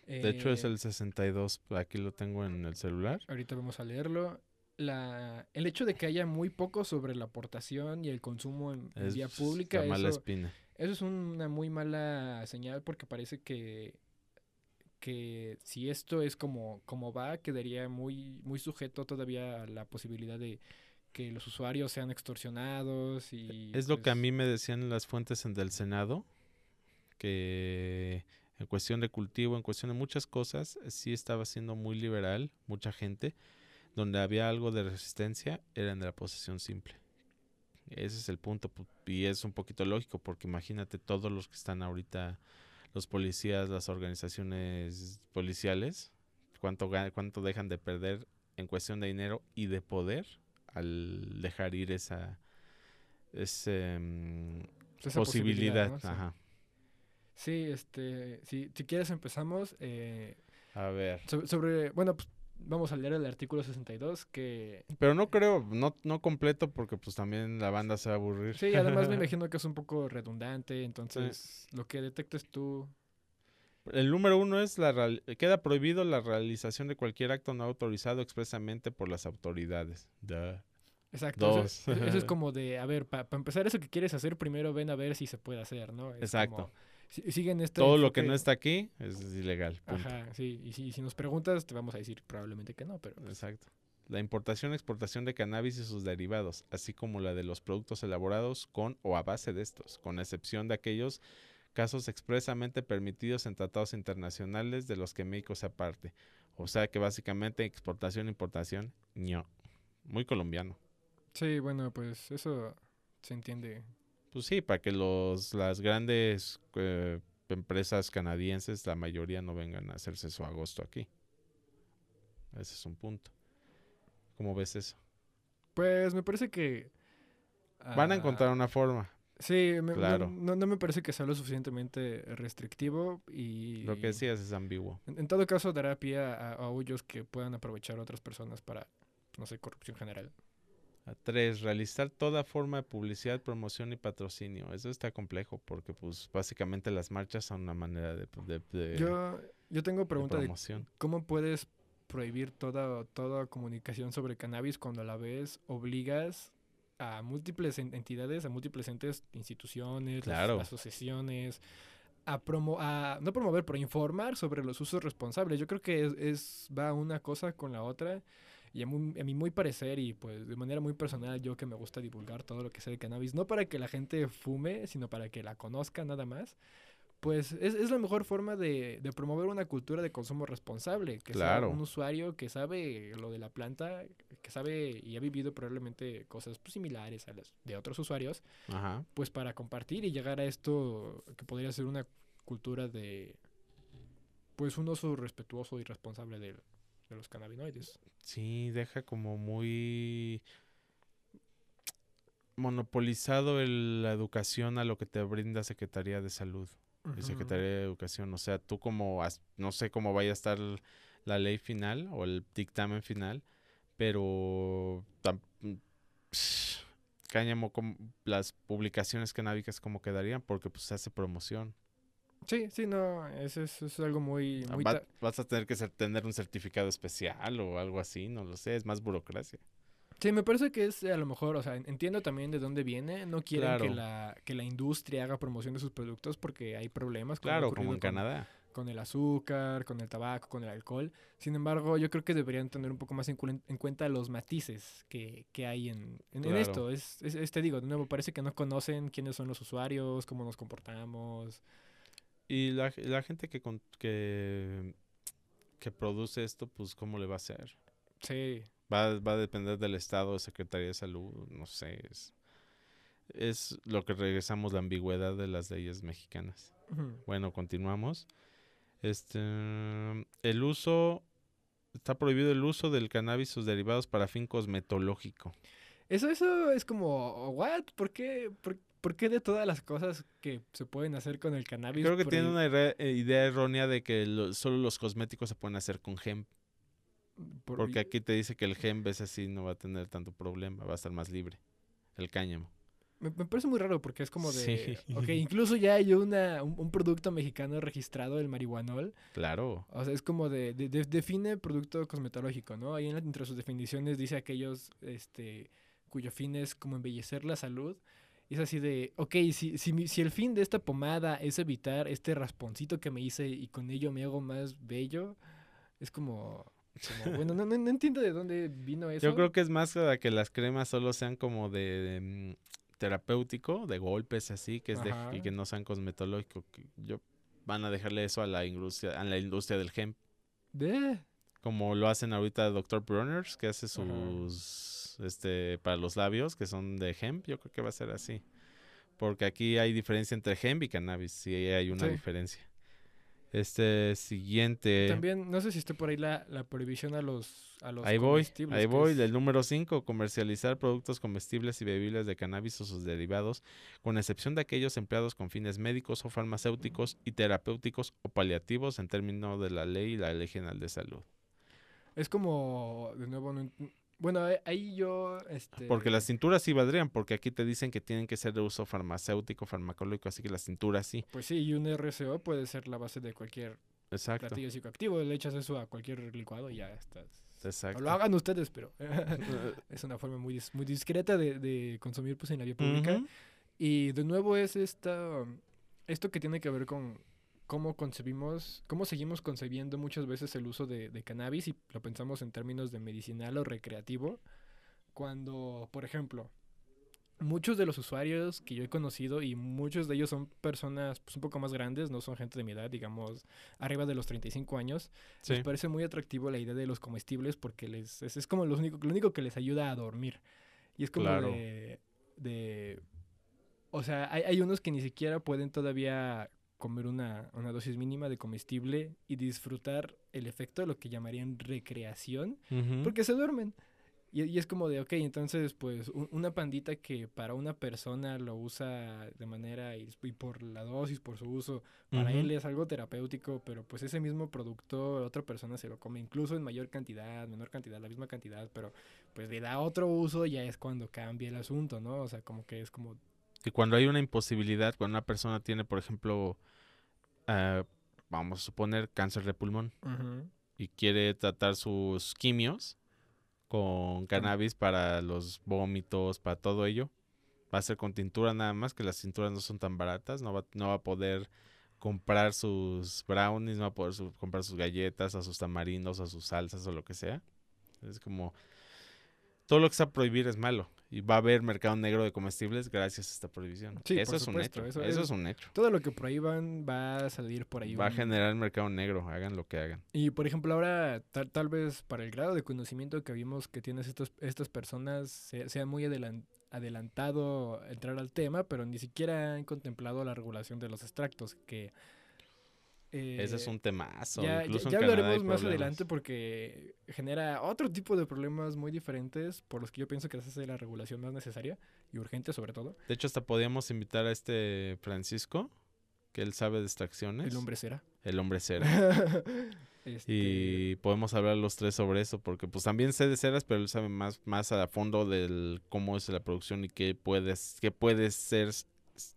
De hecho es Eh, el 62, aquí lo tengo en el celular. Ahorita vamos a leerlo. La, el hecho de que haya muy poco sobre la aportación y el consumo en, Es vía pública, la mala eso, espina. eso es una muy mala señal porque parece que, que si esto es como, como va, quedaría muy, muy sujeto todavía a la posibilidad de que los usuarios sean extorsionados y... Es lo que a pues, mí me decían las fuentes en del Senado, que en cuestión de cultivo, en cuestión de muchas cosas, sí estaba siendo muy liberal, mucha gente, donde había algo de resistencia, era en la posesión simple. Ese es el punto, pu- y es un poquito lógico, porque imagínate todos los que están ahorita, los policías, las organizaciones policiales, cuánto, cuánto dejan de perder en cuestión de dinero y de poder al dejar ir esa, ese, mm, esa posibilidad. ¿no? Sí. Ajá. Sí, este, si, si quieres empezamos eh, A ver. sobre, sobre- bueno, pues vamos a leer el artículo 62 que... Pero no creo, no, no completo porque pues también la banda se va a aburrir. Sí, además me imagino que es un poco redundante, entonces lo que detectes tú... El número uno es la real- queda prohibido la realización de cualquier acto no autorizado expresamente por las autoridades. Duh. Exacto. Eso, eso es como de, a ver, para empezar eso que quieres hacer, primero ven a ver si se puede hacer, ¿no? Es Exacto. como- siguen este Todo lo que no está aquí es ilegal. punto. Ajá, sí. Y si, si nos preguntas, te vamos a decir probablemente que no, pero... pues, Exacto. La importación exportación de cannabis y sus derivados, así como la de los productos elaborados con o a base de estos, con excepción de aquellos casos expresamente permitidos en tratados internacionales de los que México sea parte. O sea que básicamente exportación importación, no. Muy colombiano. Sí, bueno, pues eso se entiende. Pues sí, para que los las grandes eh, empresas canadienses, la mayoría no vengan a hacerse su agosto aquí. Ese es un punto. ¿Cómo ves eso? Pues me parece que... Van a ah, encontrar una forma. Sí, me- Claro. no, no me parece que sea lo suficientemente restrictivo y... Lo que decías es ambiguo. En, en todo caso, dará pie a, a hoyos que puedan aprovechar otras personas para, no sé, corrupción general. A tres, realizar toda forma de publicidad, promoción y patrocinio. Eso está complejo porque pues básicamente las marchas son una manera de, de- de- Yo, yo tengo pregunta de promoción. cómo puedes prohibir toda, toda comunicación sobre cannabis cuando a la vez obligas a múltiples en- entidades, a múltiples entes, instituciones, Claro. las asociaciones, a, promo a no promover, pero informar sobre los usos responsables. Yo creo que es, es- va una cosa con la otra. Y a, mu- a mi muy parecer, y pues de manera muy personal, yo que me gusta divulgar todo lo que sé de cannabis, no para que la gente fume, sino para que la conozca nada más, pues es, es la mejor forma de, de promover una cultura de consumo responsable. Que Claro. sea un usuario que sabe lo de la planta, que sabe y ha vivido probablemente cosas pues, similares a las de otros usuarios, Ajá. pues para compartir y llegar a esto que podría ser una cultura de pues un uso respetuoso y responsable de, de los cannabinoides. Sí, deja como muy monopolizado el- la educación a lo que te brinda Secretaría de Salud. y. Secretaría de Educación. O sea, tú como, no sé cómo vaya a estar la ley final o el dictamen final, pero tam- psh, cáñamo, com- las publicaciones canábicas cómo quedarían, porque pues se hace promoción. Sí, sí, no, eso es, algo muy... Ah, muy va- ta- vas a tener que ser- tener un certificado especial o algo así, no lo sé, es más burocracia. Sí, me parece que es a lo mejor, o sea, entiendo también de dónde viene. No quieren que, la, que la industria haga promoción de sus productos porque hay problemas. como Claro, como en con- Canadá. con el azúcar, con el tabaco, con el alcohol. Sin embargo, yo creo que deberían tener un poco más en, cuen- en cuenta los matices que, que hay en, en- esto. Es, es- es- te digo, de nuevo, parece que no conocen quiénes son los usuarios, cómo nos comportamos. Y la, la gente que, con- que, que produce esto, pues, ¿cómo le va a hacer? Sí, Va, va a depender del Estado, de Secretaría de Salud, no sé. Es, es lo que regresamos la ambigüedad de las leyes mexicanas. Bueno, continuamos. Este, el uso, está prohibido el uso del cannabis y sus derivados para fin cosmetológico. Eso, eso es como, ¿what? ¿Por qué, por, por qué de todas las cosas que se pueden hacer con el cannabis? Creo que prohib- tiene una eh, idea errónea de que lo- solo los cosméticos se pueden hacer con hemp. por- Porque aquí te dice que el hemp es así, no va a tener tanto problema, va a estar más libre. El cáñamo. Me, me parece muy raro porque es como de... Sí. Ok, incluso ya hay una, un, un producto mexicano registrado, el marihuanol. Claro. O sea, es como de, de- de- define producto cosmetológico, ¿no? Ahí en la- entre sus definiciones dice aquellos este, cuyo fin es como embellecer la salud. Y es así de, ok, si, si, si el fin de esta pomada es evitar este rasponcito que me hice y con ello me hago más bello, es como, como, bueno, no, no, no entiendo de dónde vino eso. Yo creo que es más para que las cremas solo sean como de, de, mm, terapéutico, de golpes así, que es de, y que no sean cosmetológico. que yo van a dejarle eso a la industria, a la industria del hemp, De... como lo hacen ahorita Dr. Bruners, que hace Ajá. Este para los labios que son de hemp, yo creo que va a ser así. Porque aquí hay diferencia entre hemp y cannabis, sí hay una Sí. diferencia. Este siguiente También, no sé si esté por ahí la, la prohibición a los, a los Ahí voy, ahí voy. es- El número 5, comercializar productos comestibles y bebibles de cannabis o sus derivados, con excepción de aquellos empleados con fines médicos o farmacéuticos y terapéuticos o paliativos en términos de la ley y la ley general de salud. Es como, de nuevo, no bueno, ahí- yo, este... Porque las cinturas sí valdrían, porque aquí te dicen que tienen que ser de uso farmacéutico, farmacológico, así que las cinturas sí. Pues sí, y un RCO puede ser la base de cualquier Exacto. platillo psicoactivo. Le echas eso a cualquier licuado y ya estás. Exacto. lo hagan ustedes, pero es una forma muy, muy discreta de, de consumir pues, en la vía pública. Y de nuevo es esta, esto que tiene que ver con cómo concebimos, cómo seguimos concebiendo muchas veces el uso de, de cannabis y lo pensamos en términos de medicinal o recreativo. Cuando, por ejemplo, muchos de los usuarios que yo he conocido y muchos de ellos son personas pues, un poco más grandes, no son gente de mi edad, digamos, arriba de los 35 años, Sí. les parece muy atractivo la idea de los comestibles porque les es, es como lo único, lo único que les ayuda a dormir. Y es como Claro. de, de- O sea, hay, hay unos que ni siquiera pueden todavía comer una, una dosis mínima de comestible y disfrutar el efecto de lo que llamarían recreación Ujú. porque se duermen. Y, y es como de, ok, entonces, pues, un- una pandita que para una persona lo usa de manera, y, y por la dosis, por su uso, para Ujú. él es algo terapéutico, pero pues ese mismo producto otra persona se lo come, incluso en mayor cantidad, menor cantidad, la misma cantidad, pero pues le da otro uso, ya es cuando cambia el asunto, ¿no? O sea, como que es como, Y cuando hay una imposibilidad, cuando una persona tiene, por ejemplo, ah, vamos a suponer cáncer de pulmón y quiere tratar sus quimios con cannabis para los vómitos, para todo ello, va a ser con tintura nada más, que las tinturas no son tan baratas, no va, no va a poder comprar sus brownies, no va a poder su- comprar sus galletas, o sus tamarindos, o sus salsas, o lo que sea. Es como, todo lo que está prohibir es malo. Y va a haber mercado negro de comestibles gracias a esta prohibición. Sí, eso es supuesto, un hecho. eso Eso, es- es un hecho. todo lo que prohíban va a salir por ahí. Va a generar mercado negro, hagan lo que hagan. Y por ejemplo, ahora tal, tal vez para el grado de conocimiento que vimos que tienes estos, estas personas, se- sea muy adelan- adelantado entrar al tema, pero ni siquiera han contemplado la regulación de los extractos, que... eh, Ese es un temazo. ya, ya- Incluso ya hay hablaremos más adelante porque genera otro tipo de problemas muy diferentes por los que yo pienso que esa es la regulación más necesaria y urgente sobre todo. De hecho, hasta podíamos invitar a este Francisco, que él sabe de extracciones. El hombre será. El hombre cera. Este, Y podemos hablar los tres sobre eso, porque pues también sé de ceras, pero él sabe más, más a fondo del cómo es la producción y qué puedes, qué puede ser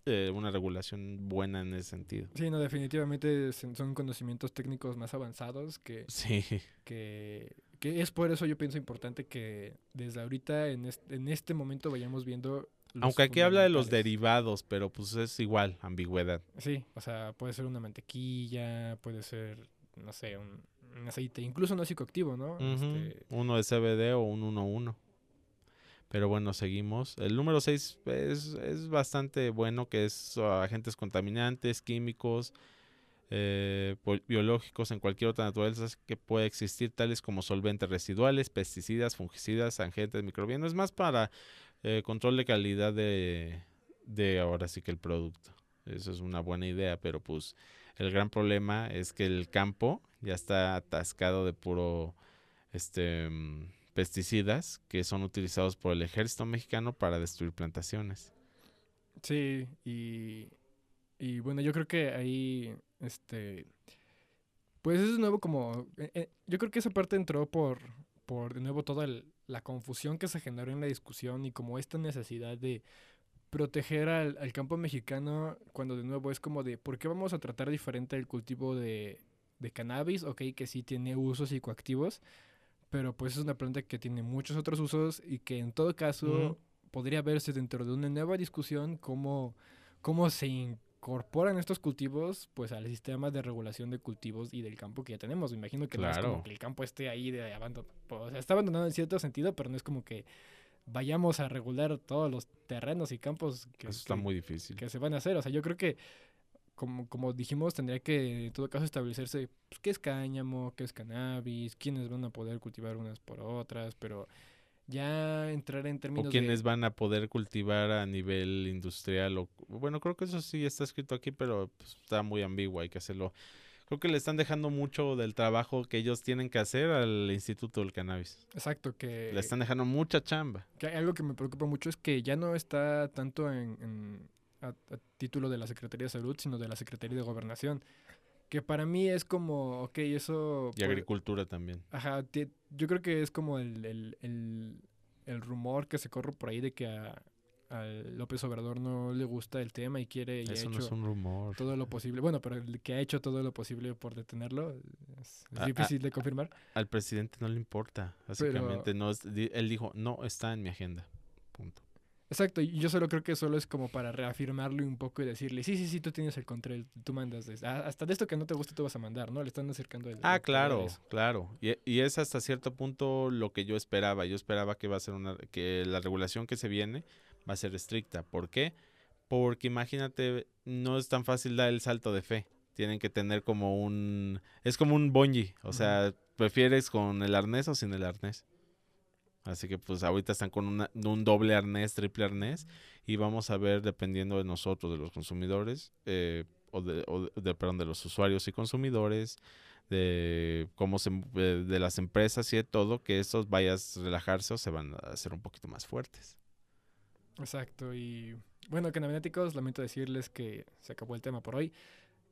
eh, una regulación buena en ese sentido. Sí, no, definitivamente son conocimientos técnicos más avanzados que, Sí, que, que es por eso yo pienso importante que desde ahorita en este, en este momento vayamos viendo... los aunque aquí habla de los derivados, pero pues es igual, ambigüedad. Sí, o sea, puede ser una mantequilla, puede ser, no sé, un, un aceite, incluso no psicoactivo, ¿no? Este, Uno de CBD o un 1-1. Pero bueno, seguimos. El número 6 es, es bastante bueno, que es ah, agentes contaminantes, químicos, eh, biológicos en cualquier otra naturaleza que pueda existir, tales como solventes residuales, pesticidas, fungicidas, agentes microbianos. Es más para eh, control de calidad de, de ahora sí que el producto. Eso es una buena idea, pero pues el gran problema es que el campo ya está atascado de puro este mm, pesticidas que son utilizados por el ejército mexicano para destruir plantaciones. Sí, y, y bueno, yo creo que ahí, este, pues es de nuevo como, eh, eh, yo creo que esa parte entró por, por de nuevo toda la confusión que se generó en la discusión y como esta necesidad de proteger al, al campo mexicano cuando de nuevo es como de, ¿por qué vamos a tratar diferente el cultivo de, de cannabis? Ok, que sí tiene usos psicoactivos, pero pues es una planta que tiene muchos otros usos y que en todo caso podría verse dentro de una nueva discusión cómo, cómo se incorporan estos cultivos pues al sistema de regulación de cultivos y del campo que ya tenemos. Me imagino que no es como que el campo esté ahí de abandonado. O sea, está abandonado en cierto sentido, pero no es como que vayamos a regular todos los terrenos y campos que, Eso está que- muy difícil. que se van a hacer. O sea, yo creo que, como, como dijimos, tendría que en todo caso establecerse pues, qué es cáñamo, qué es cannabis, quiénes van a poder cultivar unas por otras, pero ya entrar en O términos quienes de... van a poder cultivar a nivel industrial. O, bueno, creo que eso sí está escrito aquí, pero pues, está muy ambiguo, hay que hacerlo. Creo que le están dejando mucho del trabajo que ellos tienen que hacer al Instituto del Cannabis. Exacto, que, Le están dejando mucha chamba. que algo que me preocupa mucho es que ya no está tanto en, en- a, a título de la Secretaría de Salud, sino de la Secretaría de Gobernación. Que para mí es como, ok, eso... Y agricultura también. Ajá, yo creo que es como el, el, el, el rumor que se corre por ahí de que a, a López Obrador no le gusta el tema y quiere y ha Eso no es un rumor. todo lo posible. Bueno, pero el que ha hecho todo lo posible por detenerlo es, es Ah, ah. difícil de confirmar. Al presidente no le importa. Básicamente, no es- él dijo, no está en mi agenda. Punto. Exacto, y yo solo creo que solo es como para reafirmarlo un poco y decirle, sí, sí, sí, tú tienes el control, tú mandas. de- hasta de esto que no te gusta tú vas a mandar, ¿no? Le están acercando el... Ah, claro, claro. Y, y es hasta cierto punto lo que yo esperaba. Yo esperaba que va a ser una, que la regulación que se viene va a ser estricta. ¿Por qué? Porque imagínate, no es tan fácil dar el salto de fe. Tienen que tener como un, es como un bungee. O sea, prefieres con el arnés o sin el arnés. Así que pues ahorita están con una- un doble arnés, triple arnés. Y vamos a ver, dependiendo de nosotros, de los consumidores, eh, o, de, perdón, de los usuarios y consumidores, de cómo se de, las empresas y de todo, que estos vayas a relajarse o se van a hacer un poquito más fuertes. Exacto, y bueno, canabinéticos, lamento decirles que se acabó el tema por hoy.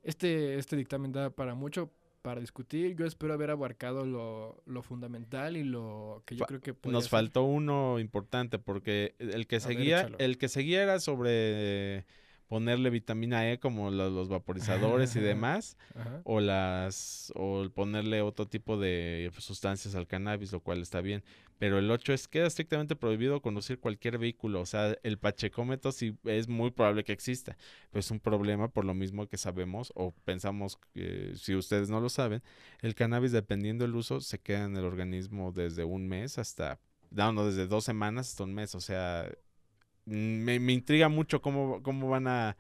Este, este dictamen da para mucho para discutir. Yo espero haber abarcado lo, lo fundamental y lo que yo creo que Nos ser. faltó uno importante porque el que ver, seguía, el que seguía era sobre ponerle vitamina E como lo- los vaporizadores y demás, Ajá. o las o ponerle otro tipo de sustancias al cannabis, lo cual está bien. Pero el 8 es queda estrictamente prohibido conducir cualquier vehículo, o sea, el pachecómetro sí es muy probable que exista, pero es un problema por lo mismo que sabemos o pensamos que si ustedes no lo saben, el cannabis dependiendo del uso se queda en el organismo desde un mes hasta no, no, desde dos semanas hasta un mes, o sea, me, me intriga mucho cómo, cómo van a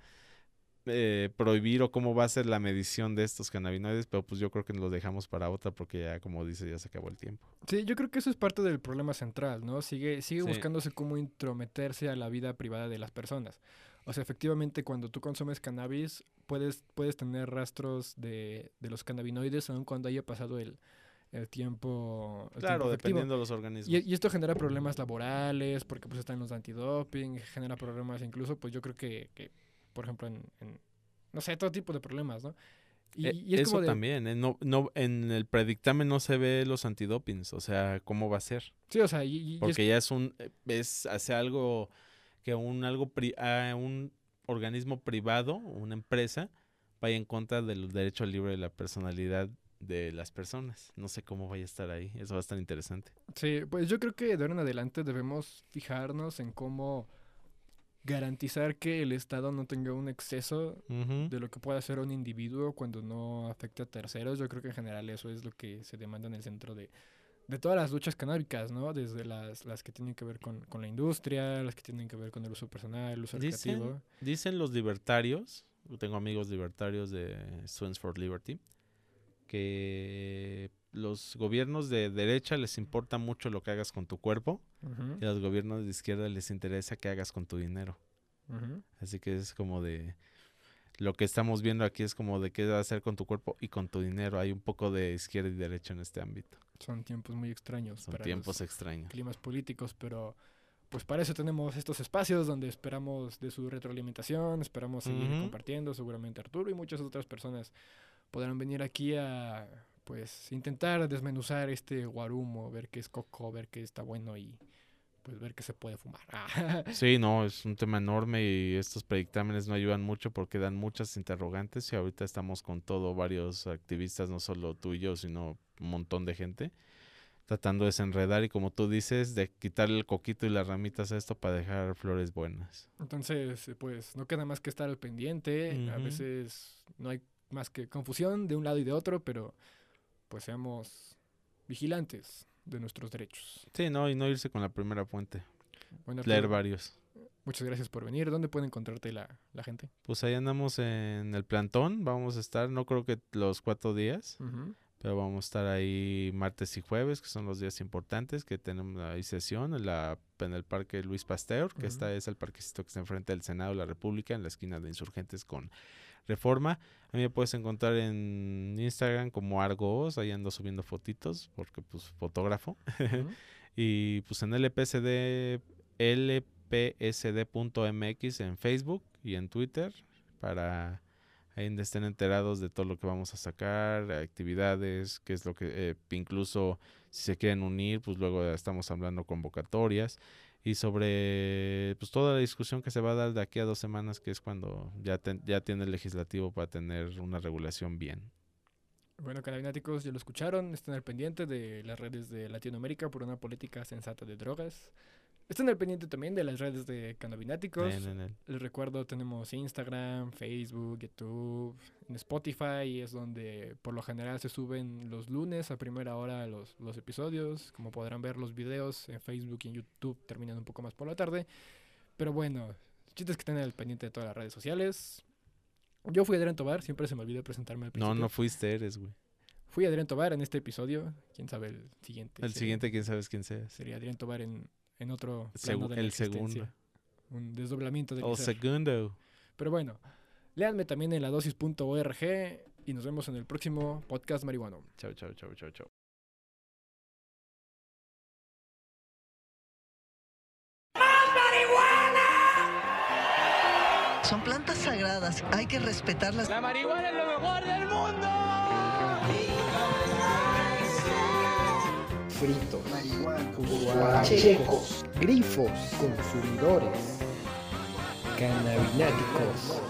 eh, prohibir o cómo va a ser la medición de estos cannabinoides, pero pues yo creo que lo dejamos para otra porque ya, como dice, ya se acabó el tiempo. Sí, yo creo que eso es parte del problema central, ¿no? Sigue, sigue Sí. buscándose cómo intrometerse a la vida privada de las personas. O sea, efectivamente, cuando tú consumes cannabis, puedes, puedes tener rastros de, de los cannabinoides, aun cuando haya pasado el, el tiempo. el Claro, tiempo dependiendo de los organismos. Y, y esto genera problemas laborales, porque pues están los antidoping, genera problemas incluso, pues yo creo que, que, por ejemplo, en, en- no sé, todo tipo de problemas, ¿no? Y, Eh, y es Eso como de, también, eh, no, no, en el predictamen no se ve los antidopings, o sea, ¿cómo va a ser? Sí, o sea, y, y es Porque ya es un, es hace algo que un algo pri- a un organismo privado, una empresa, vaya en contra del derecho libre de la personalidad de las personas. No sé cómo vaya a estar ahí, eso va a estar interesante. Sí, pues yo creo que de ahora en adelante debemos fijarnos en cómo garantizar que el Estado no tenga un exceso de lo que puede hacer un individuo cuando no afecta a terceros. Yo creo que en general eso es lo que se demanda en el centro de, de todas las luchas canábicas, ¿no? Desde las, las que tienen que ver con, con la industria, las que tienen que ver con el uso personal, el uso Dicen, recreativo. dicen los libertarios, yo tengo amigos libertarios de Students for Liberty, que los gobiernos de derecha les importa mucho lo que hagas con tu cuerpo Ujú, y a los gobiernos de izquierda les interesa que hagas con tu dinero. ujú. Así que es como de... Lo que estamos viendo aquí es como de qué vas a hacer con tu cuerpo y con tu dinero. Hay un poco de izquierda y derecha en este ámbito. Son tiempos muy extraños Son para tiempos los extraños. climas políticos, pero pues para eso tenemos estos espacios donde esperamos de su retroalimentación, esperamos seguir Ujú. compartiendo, seguramente Arturo y muchas otras personas podrán venir aquí a pues intentar desmenuzar este guarumo, ver qué es coco, ver qué está bueno y pues ver qué se puede fumar. Ah, Sí, no, es un tema enorme y estos predictámenes no ayudan mucho porque dan muchas interrogantes y ahorita estamos con todo, varios activistas, no solo tú y yo, sino un montón de gente, tratando de desenredar y como tú dices, de quitarle el coquito y las ramitas a esto para dejar flores buenas. Entonces, pues no queda más que estar al pendiente, a veces no hay más que confusión de un lado y de otro, pero pues seamos vigilantes de nuestros derechos. Sí, no, y no irse con la primera fuente, Bueno, leer Arturo, varios. muchas gracias por venir. ¿Dónde puede encontrarte la, la gente? Pues ahí andamos en el plantón, vamos a estar, no creo que los cuatro días, pero vamos a estar ahí martes y jueves, que son los días importantes, que tenemos ahí sesión en, la, en el Parque Luis Pasteur, que Ujú. esta es el parquecito que está enfrente del Senado de la República, en la esquina de Insurgentes con Reforma. A mí me puedes encontrar en Instagram como Argos, ahí ando subiendo fotitos, porque pues fotógrafo. Y pues en LPSD, lpsd.mx en Facebook y en Twitter para ahí donde estén enterados de todo lo que vamos a sacar, actividades, qué es lo que eh, incluso si se quieren unir, pues luego estamos hablando convocatorias y sobre pues toda la discusión que se va a dar de aquí a dos semanas, que es cuando ya, ya tiene el legislativo para tener una regulación bien. Bueno, canabináticos, ya lo escucharon. Estén al pendiente de las redes de Latinoamérica por una política sensata de drogas. Estén al pendiente también de las redes de el- Les recuerdo, tenemos Instagram, Facebook, YouTube, en Spotify es donde por lo general se suben los lunes a primera hora los, los episodios. Como podrán ver, los videos en Facebook y en YouTube terminan un poco más por la tarde. Pero bueno, el chiste es que estén al pendiente de todas las redes sociales. Yo fui Adrián Tobar, siempre se me olvida presentarme al No, principio. no fuiste, eres, güey. Fui Adrián Tobar en este episodio. Quién sabe el siguiente. El sería- siguiente, quién sabes quién seas. Sería Adrián Tobar en, en otro Segu- plano de la el segundo. Un desdoblamiento de El segundo. Pero bueno, léanme también en la dosis.org y nos vemos en el próximo podcast marihuano. Chau, chau, chau, chau, chau. Son plantas sagradas, hay que respetarlas. La marihuana es lo mejor del mundo. Fritos, guachecos, grifos, consumidores, cannabináticos.